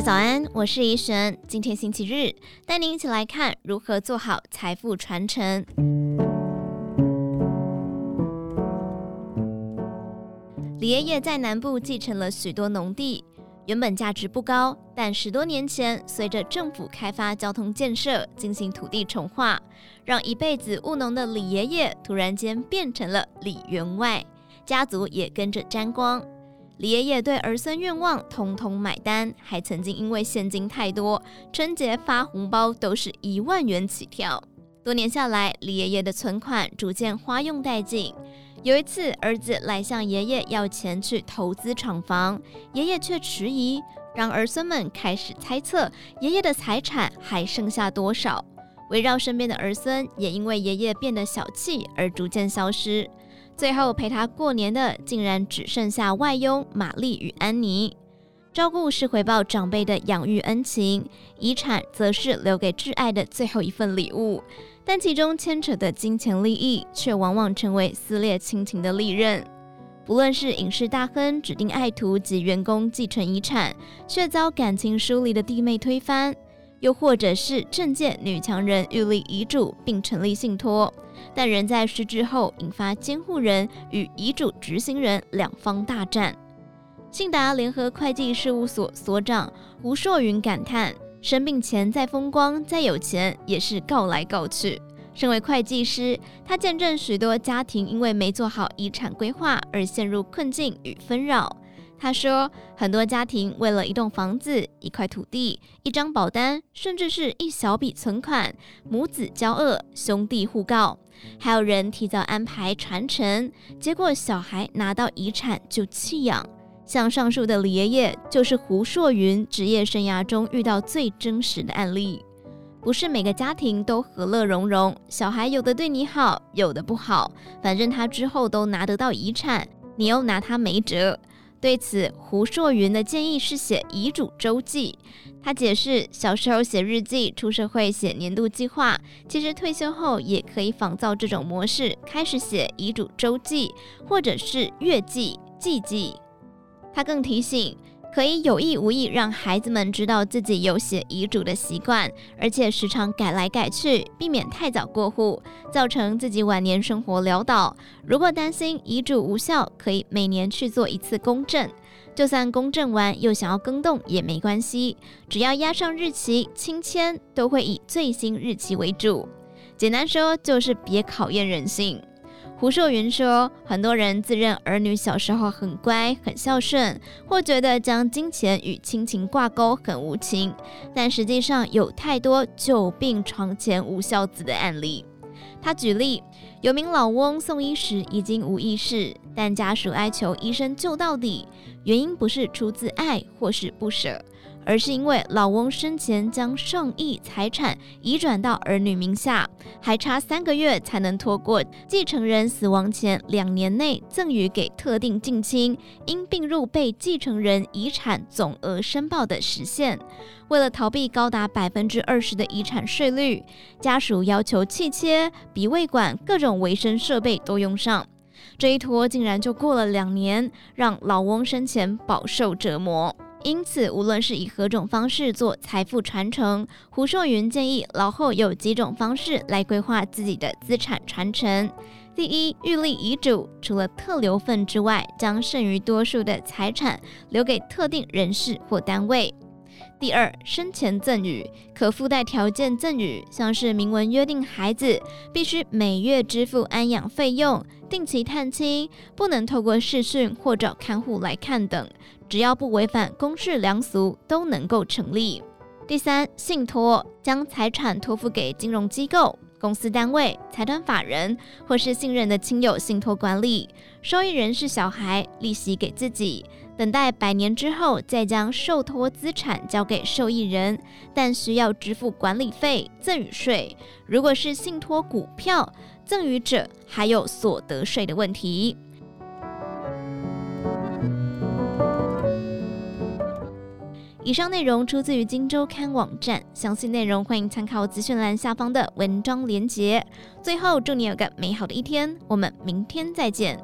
早安，我是怡璇。今天星期日，带您一起来看如何做好财富传承。李爷爷在南部继承了许多农地，原本价值不高，但十多年前随着政府开发交通建设，进行土地重划，让一辈子务农的李爷爷突然间变成了李员外，家族也跟着沾光。李爷爷对儿孙愿望通通买单，还曾经因为现金太多，春节发红包都是一万元起跳。多年下来，李爷爷的存款逐渐花用殆尽。有一次，儿子来向爷爷要钱去投资厂房，爷爷却迟疑，让儿孙们开始猜测爷爷的财产还剩下多少。围绕身边的儿孙也因为爷爷变得小气而逐渐消失。最后陪他过年的，竟然只剩下外佣玛丽与安妮。照顾是回报长辈的养育恩情，遗产则是留给挚爱的最后一份礼物。但其中牵扯的金钱利益，却往往成为撕裂亲情的利刃。不论是影视大亨指定爱徒及员工继承遗产，却遭感情疏离的弟妹推翻。又或者是政界女强人预立遗嘱并成立信托，但仍在失智后引发监护人与遗嘱执行人两方大战。信达联合会计事务所所长胡硕云感叹：生病前再风光再有钱，也是告来告去。身为会计师，他见证许多家庭因为没做好遗产规划而陷入困境与纷扰。他说，很多家庭为了一栋房子、一块土地、一张保单，甚至是一小笔存款，母子交恶、兄弟互告，还有人提早安排传承，结果小孩拿到遗产就弃养。像上述的李爷爷，就是胡硕云职业生涯中遇到最真实的案例。不是每个家庭都和乐融融，小孩有的对你好，有的不好，反正他之后都拿得到遗产，你又拿他没辙。对此，胡硕云的建议是写遗嘱周记。他解释，小时候写日记，出社会写年度计划，其实退休后也可以仿造这种模式，开始写遗嘱周记，或者是月记、季记。他更提醒，可以有意无意让孩子们知道自己有写遗嘱的习惯，而且时常改来改去，避免太早过户，造成自己晚年生活潦倒。如果担心遗嘱无效，可以每年去做一次公证。就算公证完又想要更动也没关系，只要压上日期，亲签都会以最新日期为主。简单说，就是别考验人性。胡硕云说，很多人自认儿女小时候很乖、很孝顺，或觉得将金钱与亲情挂钩很无情，但实际上有太多久病床前无孝子的案例。他举例，有名老翁送医时已经无意识，但家属哀求医生救到底，原因不是出自爱或是不舍。而是因为老翁生前将上亿财产移转到儿女名下，还差三个月才能拖过继承人死亡前两年内赠与给特定近亲应并入被继承人遗产总额申报的时限。为了逃避高达百分之二十的遗产税率，家属要求气切、鼻胃管、各种维生设备都用上。这一拖竟然就过了两年，让老翁生前饱受折磨。因此，无论是以何种方式做财富传承，胡寿云建议老后有几种方式来规划自己的资产传承。第一，预立遗嘱，除了特留份之外，将剩余多数的财产留给特定人士或单位。第二，生前赠与，可附带条件赠与，像是明文约定孩子必须每月支付安养费用、定期探亲、不能透过视讯或找看护来看等。只要不违反公序良俗，都能够成立。第三，信托将财产托付给金融机构、公司单位、财团法人或是信任的亲友信托管理，受益人是小孩，利息给自己，等待百年之后再将受托资产交给受益人，但需要支付管理费、赠与税。如果是信托股票，赠与者还有所得税的问题。以上内容出自于《金周刊》网站，详细内容欢迎参考资讯栏下方的文章连结。最后，祝你有个美好的一天，我们明天再见。